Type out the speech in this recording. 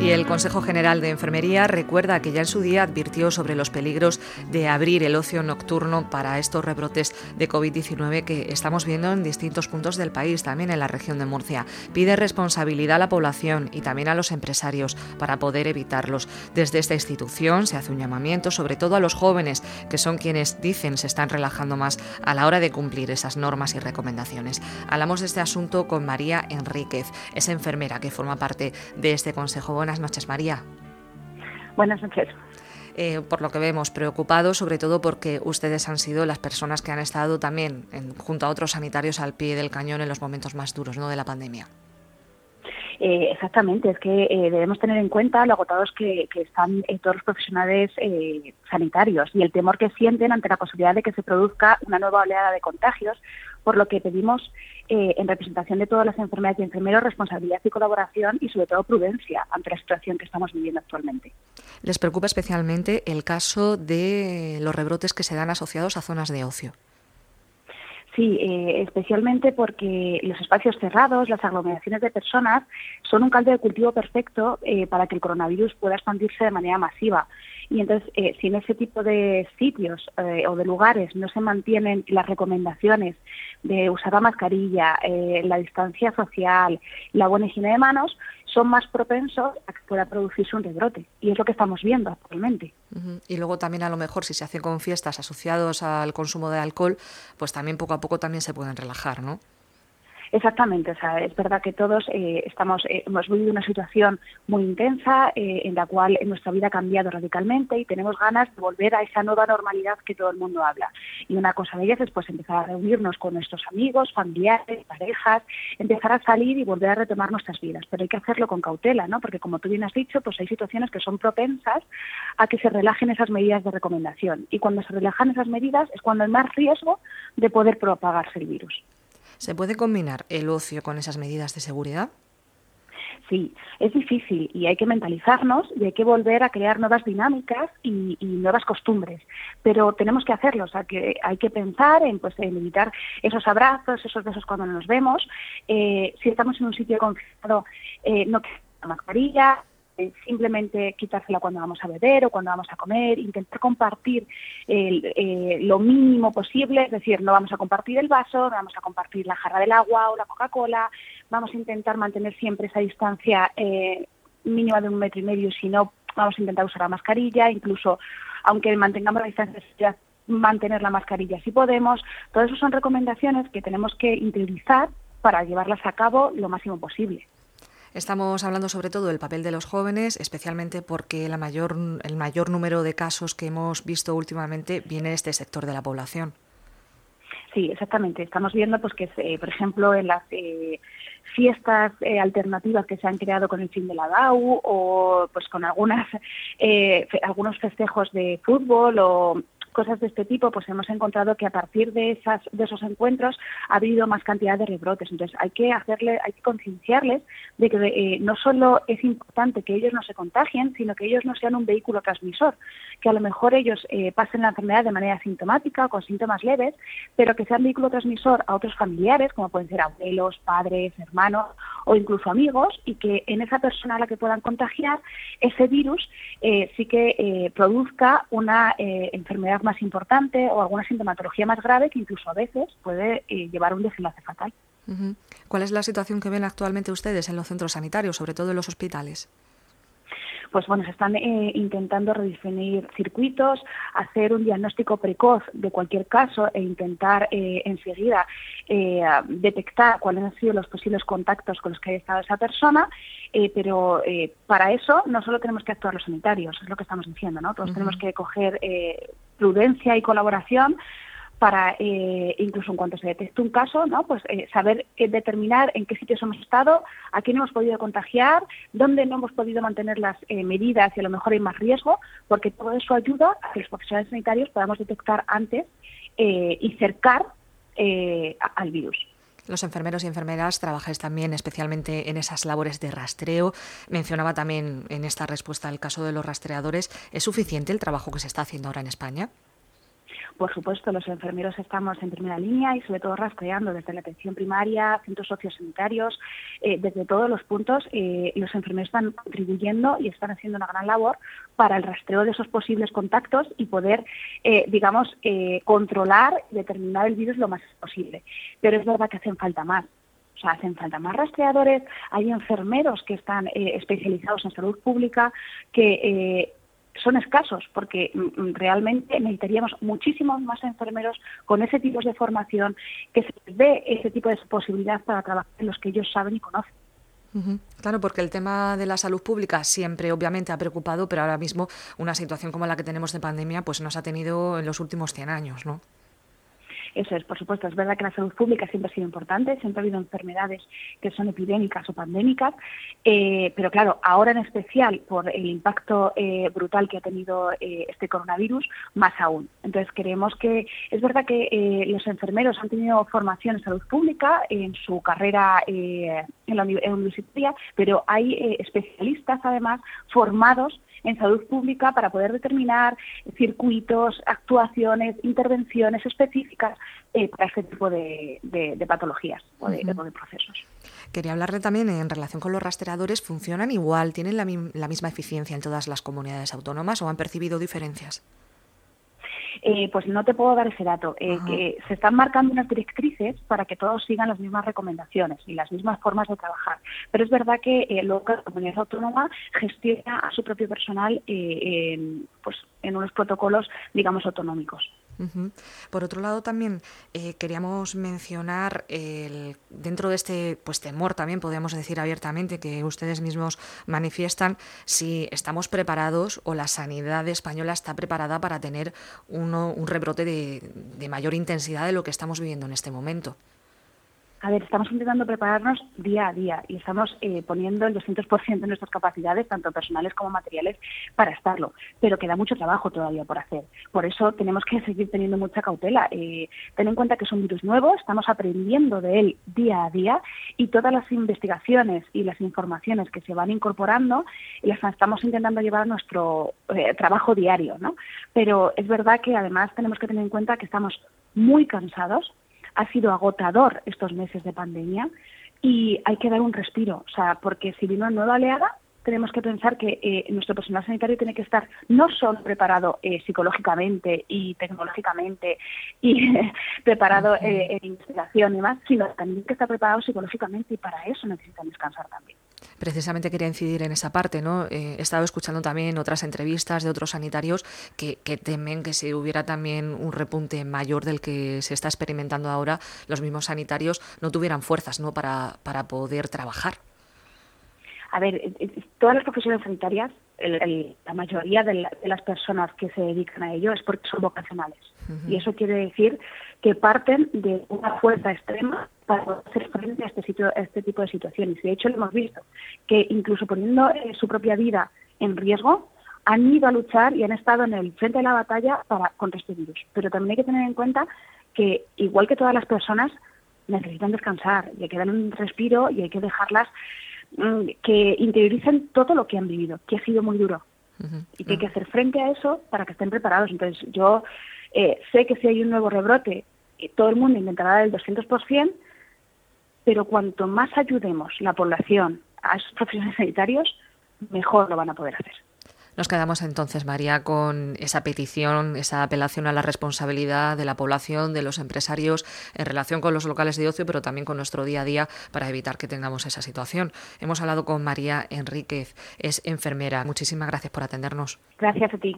Y el Consejo General de Enfermería recuerda que ya en su día advirtió sobre los peligros de abrir el ocio nocturno para estos rebrotes de COVID-19 que estamos viendo en distintos puntos del país, también en la región de Murcia. Pide responsabilidad a la población y también a los empresarios para poder evitarlos. Desde esta institución se hace un llamamiento sobre todo a los jóvenes, que son quienes dicen se están relajando más a la hora de cumplir esas normas y recomendaciones. Hablamos de este asunto con María Enríquez, es enfermera que forma parte de este consejo. Buenas noches, María. Buenas noches. Eh, por lo que vemos, preocupados, sobre todo porque ustedes han sido las personas que han estado también, junto a otros sanitarios, al pie del cañón en los momentos más duros ¿no? de la pandemia. Eh, exactamente, es que eh, debemos tener en cuenta lo agotados que, están todos los profesionales sanitarios y el temor que sienten ante la posibilidad de que se produzca una nueva oleada de contagios por lo que pedimos eh, en representación de todas las enfermedades y enfermeros responsabilidad y colaboración y sobre todo prudencia ante la situación que estamos viviendo actualmente. ¿Les preocupa especialmente el caso de los rebrotes que se dan asociados a zonas de ocio? Sí, eh, especialmente porque los espacios cerrados, las aglomeraciones de personas, son un caldo de cultivo perfecto eh, para que el coronavirus pueda expandirse de manera masiva. Y entonces, eh, si en ese tipo de sitios eh, o de lugares no se mantienen las recomendaciones de usar la mascarilla, eh, la distancia social, la buena higiene de manos, son más propensos a que pueda producirse un rebrote. Y es lo que estamos viendo actualmente. Y luego también a lo mejor si se hace con fiestas asociados al consumo de alcohol, pues también poco a poco también se pueden relajar, ¿no? Exactamente, o sea, es verdad que todos eh, estamos, eh, hemos vivido una situación muy intensa eh, en la cual nuestra vida ha cambiado radicalmente y tenemos ganas de volver a esa nueva normalidad que todo el mundo habla. Y una cosa de ellas es pues empezar a reunirnos con nuestros amigos, familiares, parejas, empezar a salir y volver a retomar nuestras vidas. Pero hay que hacerlo con cautela, ¿no? Porque como tú bien has dicho, pues hay situaciones que son propensas a que se relajen esas medidas de recomendación. Y cuando se relajan esas medidas es cuando hay más riesgo de poder propagarse el virus. ¿Se puede combinar el ocio con esas medidas de seguridad? Sí, es difícil y hay que mentalizarnos y hay que volver a crear nuevas dinámicas y, nuevas costumbres. Pero tenemos que hacerlo, o sea, que hay que pensar en, pues, en evitar esos abrazos, esos besos cuando nos vemos. Eh, si estamos en un sitio confinado, eh, no la mascarilla, eh, simplemente quitársela cuando vamos a beber o cuando vamos a comer, intentar compartir eh, lo mínimo posible, es decir, no vamos a compartir el vaso, no vamos a compartir la jarra del agua o la Coca-Cola, vamos a intentar mantener siempre esa distancia eh, mínima de un metro y medio, si no, vamos a intentar usar la mascarilla, incluso aunque mantengamos la distancia mantener la mascarilla si podemos. Todas esas son recomendaciones que tenemos que interiorizar para llevarlas a cabo lo máximo posible. Estamos hablando sobre todo del papel de los jóvenes, especialmente porque la mayor, el mayor número de casos que hemos visto últimamente viene de este sector de la población. Sí, exactamente. Estamos viendo pues que, eh, por ejemplo, en las eh, fiestas eh, alternativas que se han creado con el fin de la DAU o pues con algunas algunos festejos de fútbol o cosas de este tipo, pues hemos encontrado que a partir de, esas, de esos encuentros ha habido más cantidad de rebrotes. Entonces hay que hacerle, hay que concienciarles de que eh, no solo es importante que ellos no se contagien, sino que ellos no sean un vehículo transmisor, que a lo mejor ellos eh, pasen la enfermedad de manera sintomática o con síntomas leves, pero que sean vehículo transmisor a otros familiares, como pueden ser abuelos, padres, hermanos o incluso amigos, y que en esa persona a la que puedan contagiar ese virus eh, sí que produzca una enfermedad más importante o alguna sintomatología más grave que incluso a veces puede eh, llevar a un desenlace fatal. ¿Cuál es la situación que ven actualmente ustedes en los centros sanitarios, sobre todo en los hospitales? Pues bueno, se están eh, intentando redefinir circuitos, hacer un diagnóstico precoz de cualquier caso e intentar eh, enseguida eh, detectar cuáles han sido los posibles contactos con los que haya estado esa persona, pero para eso no solo tenemos que actuar los sanitarios, es lo que estamos diciendo, ¿no? Todos tenemos que coger prudencia y colaboración para eh, incluso en cuanto se detecte un caso, ¿no? pues eh, saber eh, determinar en qué sitios hemos estado, a quién hemos podido contagiar, dónde no hemos podido mantener las medidas y a lo mejor hay más riesgo, porque todo eso ayuda a que los profesionales sanitarios podamos detectar antes y cercar al virus. Los enfermeros y enfermeras trabajáis también especialmente en esas labores de rastreo. Mencionaba también en esta respuesta el caso de los rastreadores. ¿Es suficiente el trabajo que se está haciendo ahora en España? Por supuesto, los enfermeros estamos en primera línea y sobre todo rastreando desde la atención primaria, centros sociosanitarios, eh, desde todos los puntos, eh, los enfermeros están contribuyendo y están haciendo una gran labor para el rastreo de esos posibles contactos y poder, eh, digamos, controlar y determinar el virus lo más posible. Pero es verdad que hacen falta más. O sea, hacen falta más rastreadores, hay enfermeros que están especializados en salud pública, que son escasos porque mm, mm, realmente necesitaríamos muchísimos más enfermeros con ese tipo de formación, que se les dé ese tipo de posibilidad para trabajar en los que ellos saben y conocen. Claro, porque el tema de la salud pública siempre obviamente ha preocupado, pero ahora mismo una situación como la que tenemos de pandemia pues nos ha tenido en los últimos 100 años, ¿no? Eso es, por supuesto, es verdad que la salud pública siempre ha sido importante, siempre ha habido enfermedades que son epidémicas o pandémicas, eh, pero claro, ahora en especial por el impacto eh, brutal que ha tenido eh, este coronavirus, más aún. Entonces creemos que es verdad que los enfermeros han tenido formación en salud pública en su carrera en la universitaria, pero hay especialistas además formados en salud pública para poder determinar circuitos, actuaciones, intervenciones específicas eh, para este tipo de, patologías o de, procesos. Quería hablarle también en relación con los rastreadores, ¿funcionan igual? ¿Tienen la misma eficiencia en todas las comunidades autónomas o han percibido diferencias? Eh, pues no te puedo dar ese dato. Eh, que se están marcando unas directrices para que todos sigan las mismas recomendaciones y las mismas formas de trabajar. Pero es verdad que eh, la comunidad autónoma gestiona a su propio personal eh, en, pues, en unos protocolos, digamos, autonómicos. Por otro lado, también eh, queríamos mencionar el, dentro de este pues temor, también podríamos decir abiertamente que ustedes mismos manifiestan si estamos preparados o la sanidad española está preparada para tener uno, un rebrote de mayor intensidad de lo que estamos viviendo en este momento. A ver, estamos intentando prepararnos día a día y estamos eh, poniendo el 200% de nuestras capacidades, tanto personales como materiales, para estarlo. Pero queda mucho trabajo todavía por hacer. Por eso tenemos que seguir teniendo mucha cautela. Eh, ten en cuenta que es un virus nuevo, estamos aprendiendo de él día a día y todas las investigaciones y las informaciones que se van incorporando las estamos intentando llevar a nuestro eh, trabajo diario. ¿no? Pero es verdad que además tenemos que tener en cuenta que estamos muy cansados ha sido agotador estos meses de pandemia y hay que dar un respiro, o sea, porque si vino una nueva oleada, tenemos que pensar que eh, nuestro personal sanitario tiene que estar no solo preparado eh, psicológicamente y tecnológicamente y preparado eh, en investigación y más, sino también que estar preparado psicológicamente y para eso necesitan descansar también precisamente quería incidir en esa parte, ¿no? Eh, he estado escuchando también otras entrevistas de otros sanitarios que, temen que si hubiera también un repunte mayor del que se está experimentando ahora, los mismos sanitarios no tuvieran fuerzas, ¿no? Para, para poder trabajar. A ver, eh, eh, todas las profesiones sanitarias, la mayoría de, las personas que se dedican a ello es porque son vocacionales. Y eso quiere decir que parten de una fuerza extrema para poder hacer frente a este, sitio, este tipo de situaciones. De hecho, lo hemos visto, que incluso poniendo eh, su propia vida en riesgo, han ido a luchar y han estado en el frente de la batalla para, contra este virus. Pero también hay que tener en cuenta que, igual que todas las personas, necesitan descansar y hay que dar un respiro y hay que dejarlas mm, que interioricen todo lo que han vivido, que ha sido muy duro. Y que hay que hacer frente a eso para que estén preparados. Entonces, yo eh, sé que si hay un nuevo rebrote, eh, todo el mundo intentará dar el 200%, pero cuanto más ayudemos la población a esos profesionales sanitarios, mejor lo van a poder hacer. Nos quedamos entonces, María, con esa petición, esa apelación a la responsabilidad de la población, de los empresarios en relación con los locales de ocio, pero también con nuestro día a día para evitar que tengamos esa situación. Hemos hablado con María Enríquez, es enfermera. Muchísimas gracias por atendernos. Gracias a ti.